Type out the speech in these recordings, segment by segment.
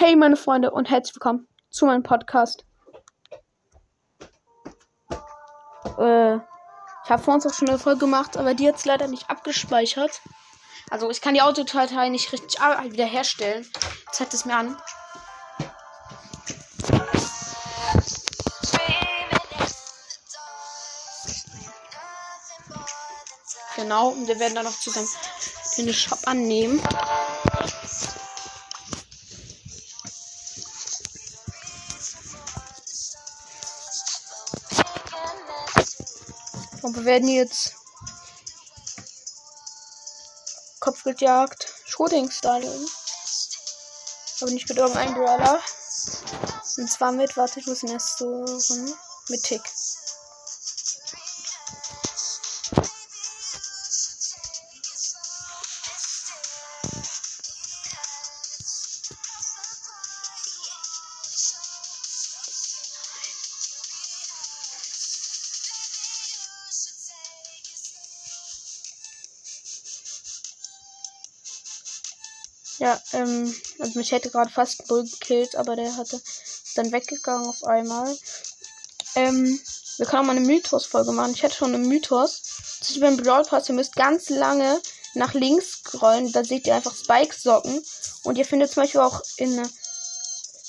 Hey meine Freunde und herzlich willkommen zu meinem Podcast. Äh, ich habe vor uns auch schon eine Folge gemacht, aber die jetzt leider nicht abgespeichert. Also ich kann die Audiodatei nicht richtig wiederherstellen. Zeigt es mir an. Genau, und wir werden dann noch zusammen den Shop annehmen. Werden jetzt Kopfgeldjagd Shooting-Style. Aber nicht mit irgendeinem Brawler. Und zwar mit, warte, ich muss ihn erst suchen. Mit Tick. Also mich hätte gerade fast ein Bull gekillt, aber der hatte dann weggegangen auf einmal. Ähm, wir können mal eine Mythos-Folge machen. Ich hätte schon einen Mythos. Das ist beim Brawl Pass. Ihr müsst ganz lange nach links scrollen. Da seht ihr einfach Spike-Socken. Und ihr findet zum Beispiel auch in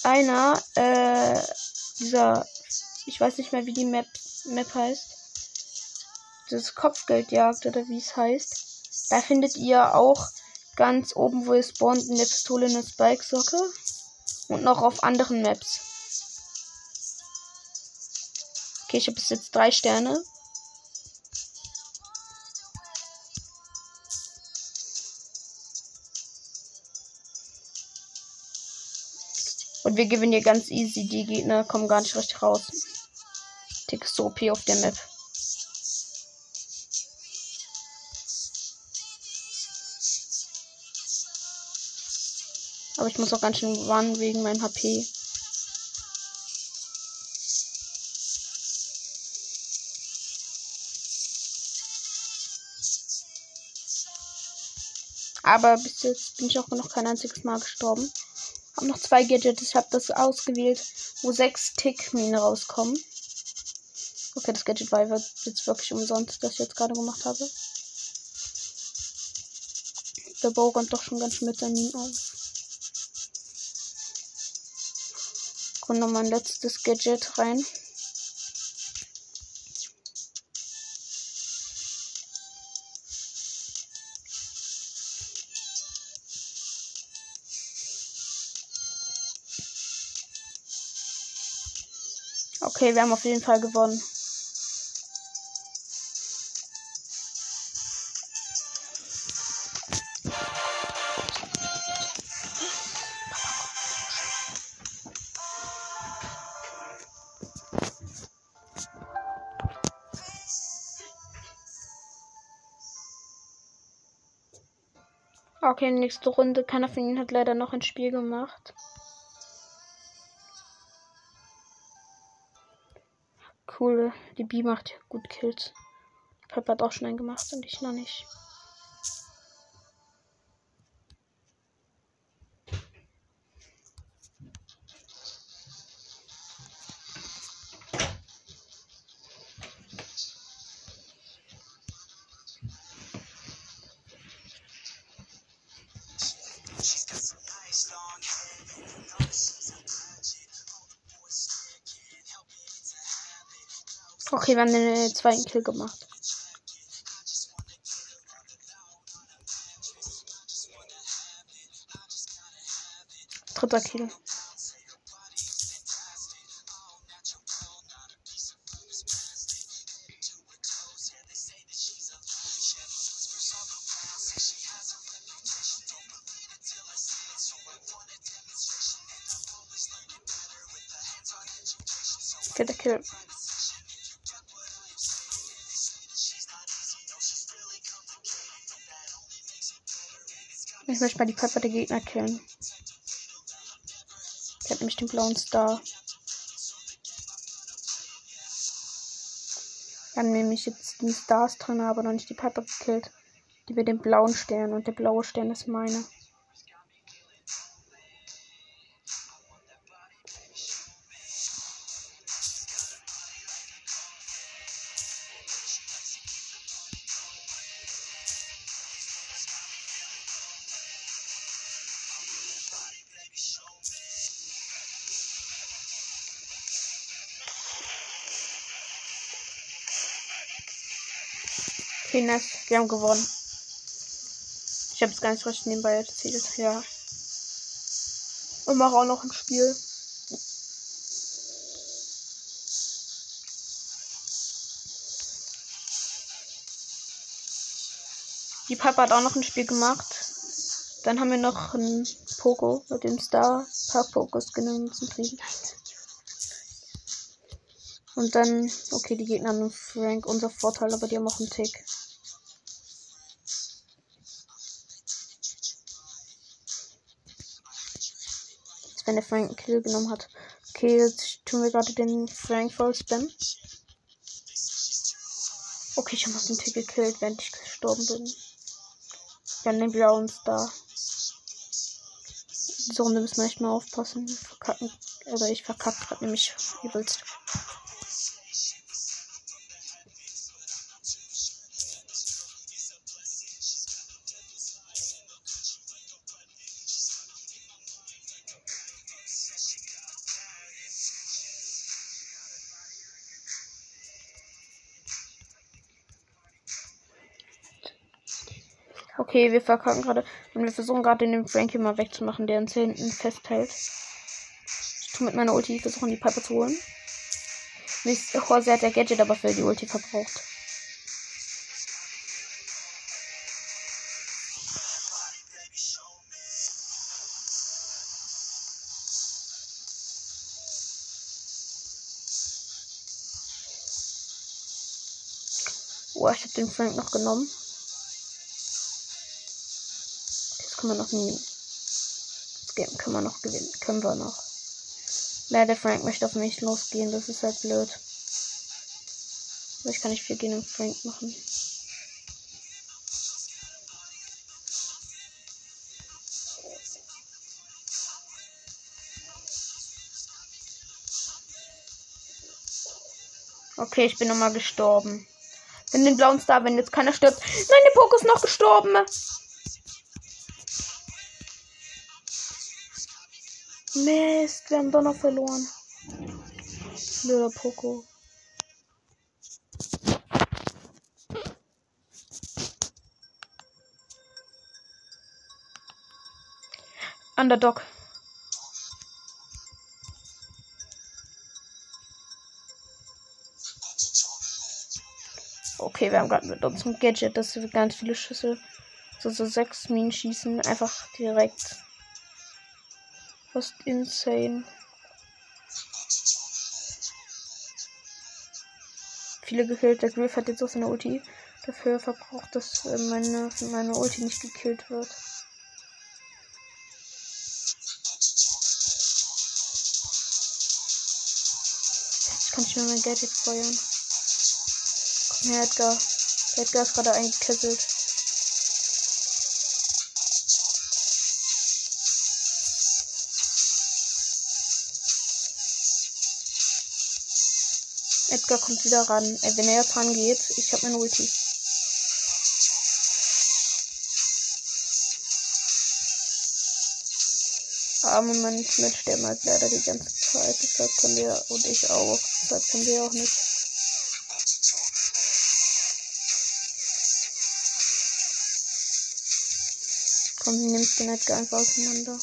einer, äh, dieser, ich weiß nicht mehr, wie die Map, Map heißt. Das Kopfgeldjagd oder wie es heißt. Da findet ihr auch Ganz oben, wo ihr spawnt, eine Pistole, eine Spike-Socke. Und noch auf anderen Maps. Okay, ich habe bis jetzt drei Sterne. Und wir gewinnen hier ganz easy. Die Gegner kommen gar nicht richtig raus. Tick so OP auf der Map. Aber ich muss auch ganz schön warnen wegen meinem HP. Aber bis jetzt bin ich auch noch kein einziges Mal gestorben. Hab noch zwei Gadgets. Ich habe das ausgewählt, wo sechs Tick-Minen rauskommen. Okay, das Gadget war jetzt wirklich umsonst, das ich jetzt gerade gemacht habe. Der Bow räumt doch schon ganz mit seinen Minen auf. Noch mein letztes Gadget rein. Okay, wir haben auf jeden Fall gewonnen. Okay, nächste Runde. Keiner von ihnen hat leider noch ein Spiel gemacht. Cool. Die B macht gut Kills. Pepper hat auch schon einen gemacht und ich noch nicht. Okay, wir haben den zweiten Kill gemacht. Dritter Kill. Vierter Kill. Ich möchte mal die Körper der Gegner killen. Ich habe nämlich den blauen Star. Wir haben nämlich jetzt die Stars drin, aber noch nicht die Piper gekillt. Die wir den blauen Stern und der blaue Stern ist meine. Okay, nice. Wir haben gewonnen. Ich habe es ganz recht nebenbei erzählt. Ja. Und mache auch noch ein Spiel. Die Papa hat auch noch ein Spiel gemacht. Dann haben wir noch ein Poco mit dem Star Park Focus genommen zum Kriegen. Und dann, okay, die Gegner haben Frank unser Vorteil, aber die haben auch einen Tick. Jetzt, wenn der Frank einen Kill genommen hat. Okay, jetzt tun wir gerade den Frank voll spam. Okay, ich habe noch den Tick gekillt, während ich gestorben bin. Dann den blauen Star. Diese Runde müssen wir echt mal aufpassen. Wir verkacken. Oder ich verkacke gerade nämlich übelst. Okay, wir verkacken gerade. Und wir versuchen gerade den Frankie mal wegzumachen, der uns hinten festhält. Ich tue mit meiner Ulti versuchen, die Piper zu holen. Nicht, Horse hat der Gadget aber für die Ulti verbraucht. Oh, ich habe den Frank noch genommen. Können wir noch nie. Das Game können wir noch gewinnen. Können wir noch. Leider Frank möchte auf mich losgehen. Das ist halt blöd. Aber ich kann nicht viel gegen den Frank machen. Okay, ich bin nochmal gestorben. Wenn den blauen Star, wenn jetzt keiner stirbt. Nein, der Poké ist noch gestorben. Mist, wir haben Donner verloren. Blöder Poco. Underdog. Okay, wir haben gerade mit unserem Gadget, dass wir ganz viele Schüsse, so, so sechs Minen schießen, einfach direkt Fast insane. Viele gekillt. Der Griff hat jetzt auch seine Ulti. Dafür verbraucht, dass äh, meine, meine Ulti nicht gekillt wird. Jetzt kann ich mir mein Geld jetzt feuern. Komm her, Edgar. Edgar ist gerade eingekesselt. Edgar kommt wieder ran. Äh, wenn er jetzt rangeht, ich habe mein Ulti. Aber Moment, mit sterben halt leider die ganze Zeit. Deshalb können wir, und ich auch. Deshalb können wir auch nicht. Komm, nimmst den Edgar einfach auseinander.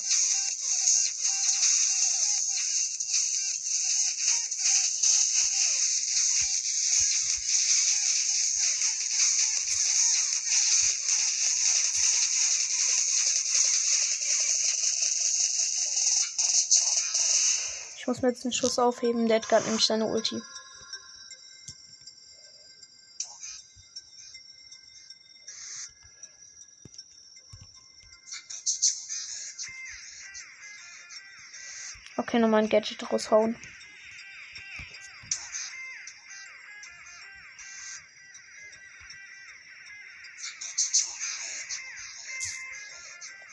Muss mir jetzt einen Schuss aufheben. Der hat gerade nämlich seine Ulti. Okay, nochmal ein Gadget raushauen.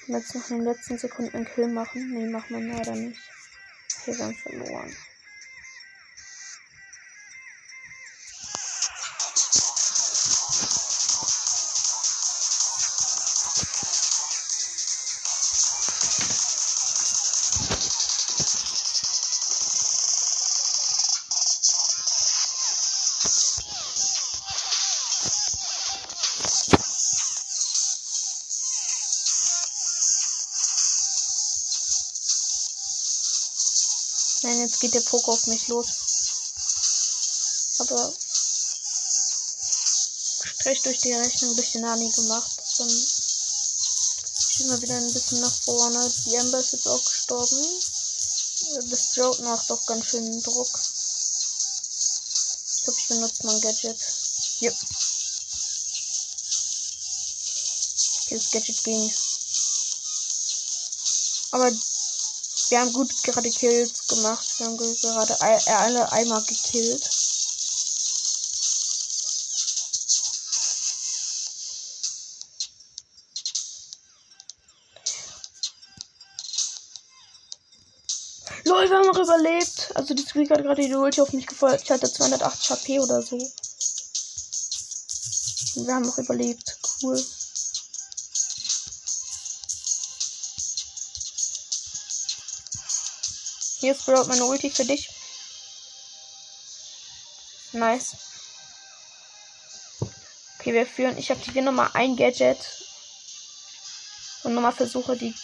Jetzt noch in den letzten Sekunden einen Kill machen. Nee, macht man leider nicht. Wir haben verloren. Nein, jetzt geht der Poker auf mich los. Aber Strich durch die Rechnung durch den Nani gemacht. Dann schieben wir wieder ein bisschen nach vorne. Die Ember ist jetzt auch gestorben. Das Joke macht doch ganz schön Druck. Ich glaube, ich benutze mein Gadget. Yep. Okay, das Gadget ging. Aber wir haben gut gerade Kills gemacht. Wir haben gerade alle einmal gekillt. Lol, wir haben noch überlebt. Also die Squeak hat gerade die Ulti auf mich gefolgt. Ich hatte 280 HP oder so. Wir haben noch überlebt. Cool. Hier Sprout meine Ulti für dich. Nice. Okay, wir führen. Ich aktiviere nochmal ein Gadget. Und nochmal versuche, die,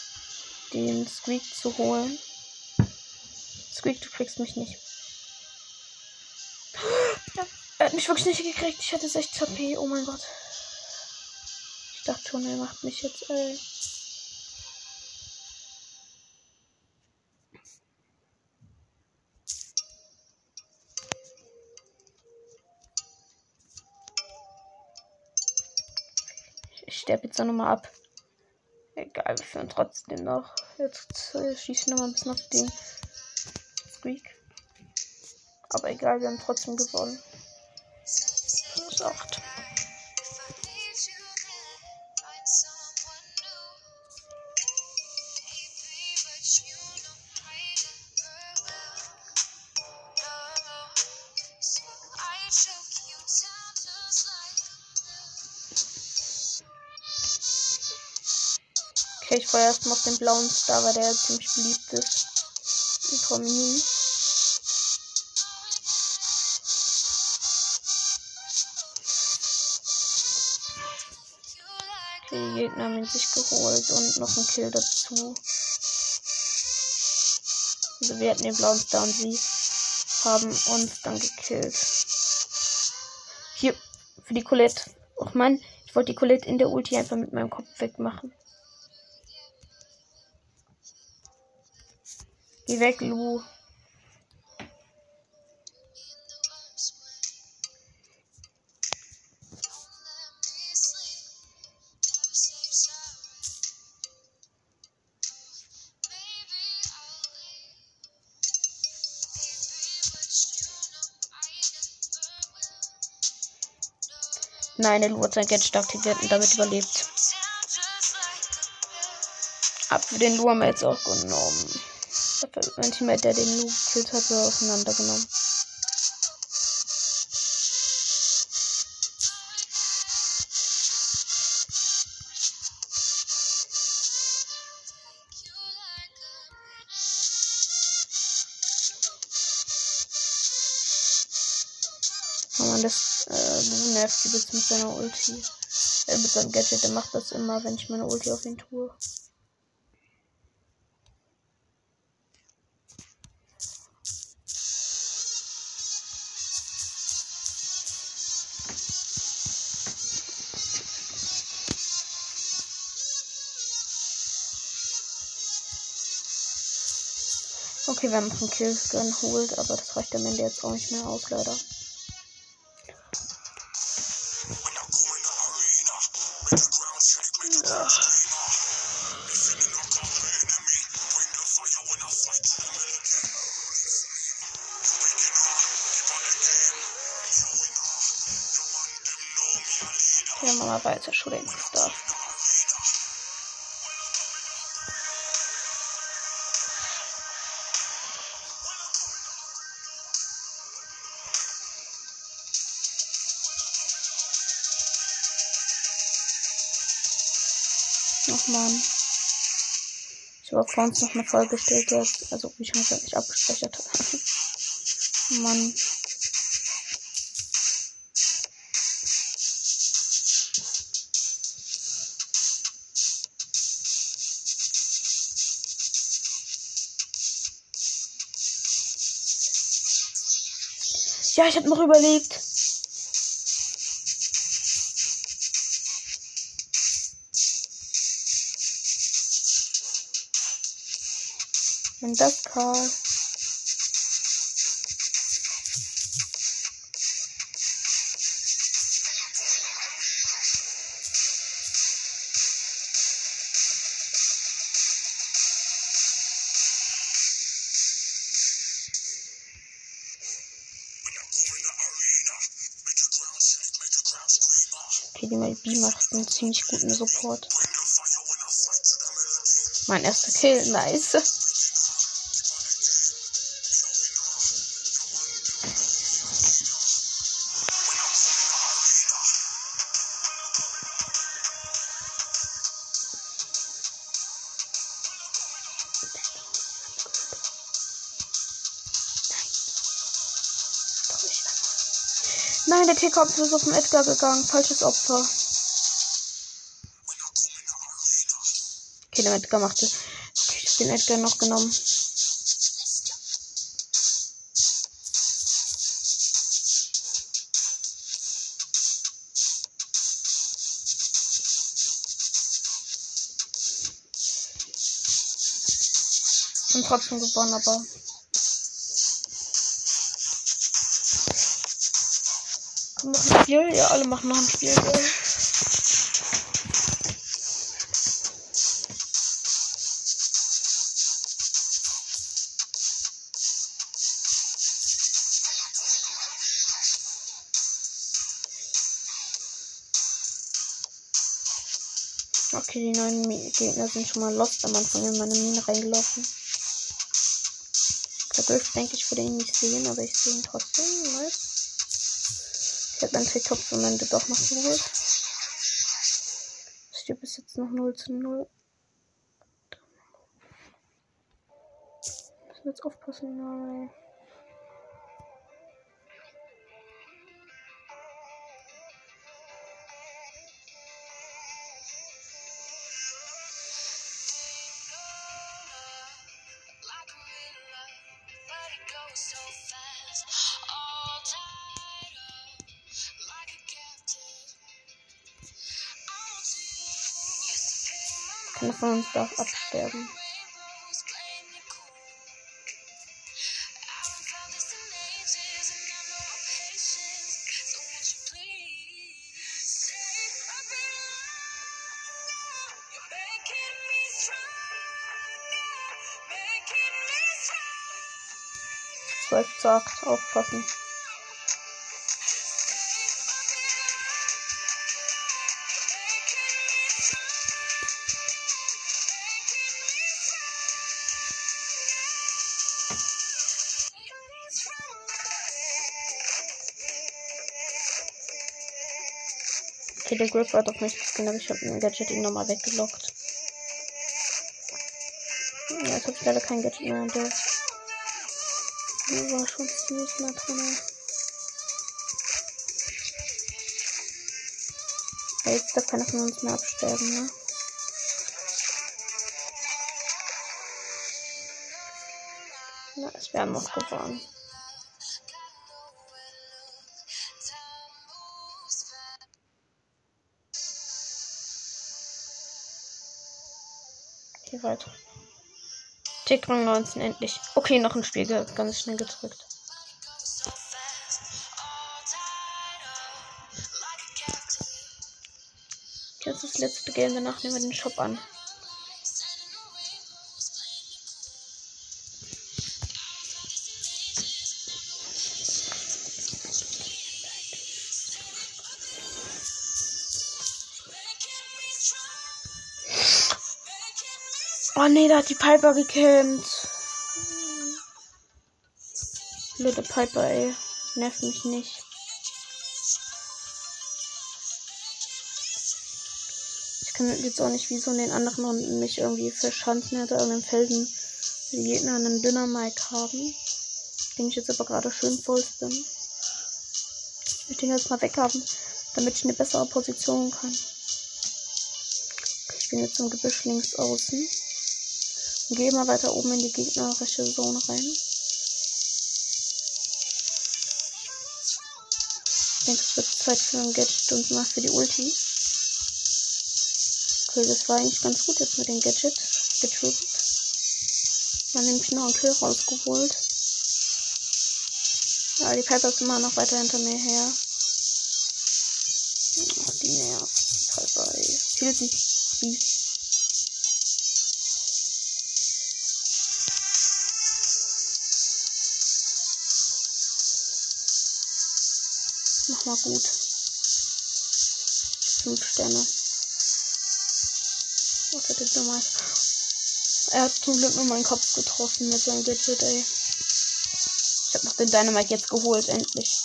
den Squeak zu holen. Squeak, du kriegst mich nicht. Er hat mich wirklich nicht gekriegt. Ich hatte 60 HP. Oh mein Gott. Ich dachte schon, er macht mich jetzt, ey. Sterbe jetzt nochmal ab. Egal, wir führen trotzdem noch. Jetzt äh, schieße ich nochmal ein bisschen auf den Squeak. Aber egal, wir haben trotzdem gewonnen. Plus 8. Okay, ich feuer erstmal auf den blauen Star, weil der ziemlich beliebt ist. Und hin. Okay, die Gegner haben ihn sich geholt und noch ein Kill dazu. Also wir hatten den blauen Star und sie haben uns dann gekillt. Hier, für die Colette. Och man, ich wollte die Colette in der Ulti einfach mit meinem Kopf wegmachen. Geh weg, Lu. Nein, der Lu hat sein Gadget aktiviert und damit überlebt. Ab für den Lu haben wir jetzt auch genommen. Mein Teammate, der den Lu gekillt hat, auseinandergenommen. Oh das äh, nervt übelst mit seiner Ulti. Äh, mit seinem Gadget, der macht das immer, wenn ich meine Ulti auf ihn tue. Okay, wir haben noch einen Kill geholt, aber das reicht am Ende jetzt auch nicht mehr aus, leider. Ja. Okay, machen wir weiter. Shooting Star. Ach man. Ich habe vor uns noch eine Folge gestellt, jetzt, also wie schon gesagt, nicht abgespeichert habe. Mann. Ja, ich habe noch überlegt. Wenn das Karl. Die MLB macht einen ziemlich guten Support. Mein erster Kill, nice. T-Kopf ist auf den Edgar gegangen. Falsches Opfer. Okay, der Edgar machte. Okay, ich hab den Edgar noch genommen. Und trotzdem gewonnen, aber noch ein Spiel? Ja, alle machen noch ein Spiel. Ja. Okay, die neuen Gegner sind schon mal lost am Anfang in meine Mine reingelaufen. Da dürfte, denke ich, würde ihn nicht sehen, aber ich sehe ihn trotzdem. Ich habe meinen TikTok am Ende doch noch geholt. Es steht bis jetzt noch 0 zu 0. Müssen jetzt aufpassen. Nein. Uns darf absterben. Zwölf sagt, aufpassen. Der Grip war doch nicht gescannt, aber ich habe ein Gadget ihn nochmal weggelockt. Ja, jetzt habe ich leider kein Gadget mehr. Der war schon ziemlich nah drin. Ja, jetzt darf keiner von uns mehr absterben, ne? Na, es wäre noch gewonnen. Hier weiter. Tickrang 19 endlich. Okay, noch ein Spiel ganz schnell gedrückt. Jetzt das letzte Game, danach nehmen wir den Shop an. Oh nee, da hat die Piper gekämpft. Blöde Piper, ey. Nerv mich nicht. Ich kann jetzt auch nicht wie so in den anderen Runden mich irgendwie verschanzen hinter irgendeinem Felden, die Gegner einen dünner Mic haben. Den ich jetzt aber gerade schön voll bin. Ich möchte ihn jetzt mal weghaben, damit ich eine bessere Position kann. Ich bin jetzt im Gebüsch links außen. Geh mal weiter oben in die gegnerische Zone rein. denke, es wird Zeit für ein Gadget und mal für die Ulti. Okay, das war eigentlich ganz gut jetzt mit dem Gadget. Getötet. Dann nämlich noch einen Kill rausgeholt. Ja, die Piper ist immer noch weiter hinter mir her. Ach, die nervt. Piper, ey. Viel mal gut. Fünf Sterne. Was hat jetzt nochmal? Er hat zum Glück nur meinen Kopf getroffen mit seinem Gadget, ey. Ich hab noch den Dynamite jetzt geholt, endlich.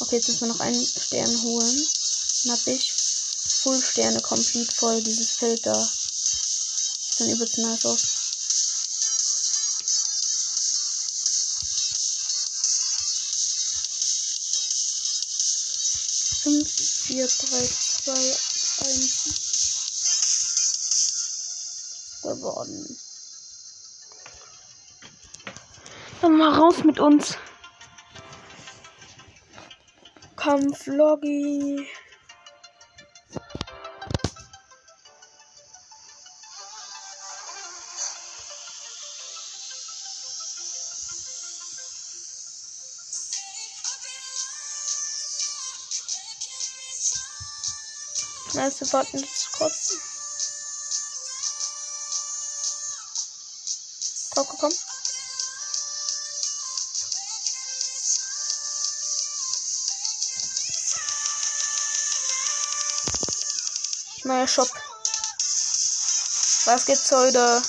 Okay, jetzt müssen wir noch einen Stern holen. Dann hab ich Full Sterne komplett voll, dieses Feld da. Sieht dann übelst nice aus. 4, 3, 2, 1. Geworden. Dann mal raus mit uns. Kampf Loggi. Nice, jetzt kurz. Komm, komm, komm. Neuer Shop. Was gibt's heute?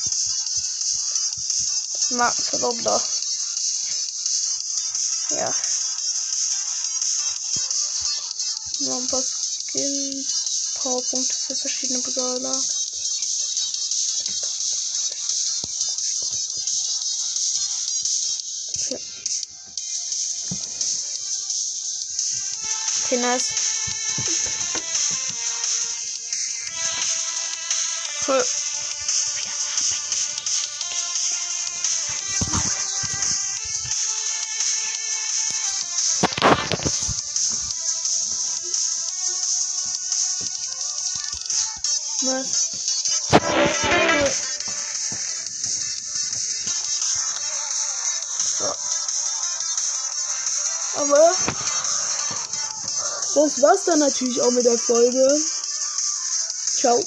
Markenverlobter. Ja. Powerpunkte für verschiedene Brawler. Okay. nice. Cool. Das war's dann natürlich auch mit der Folge. Ciao.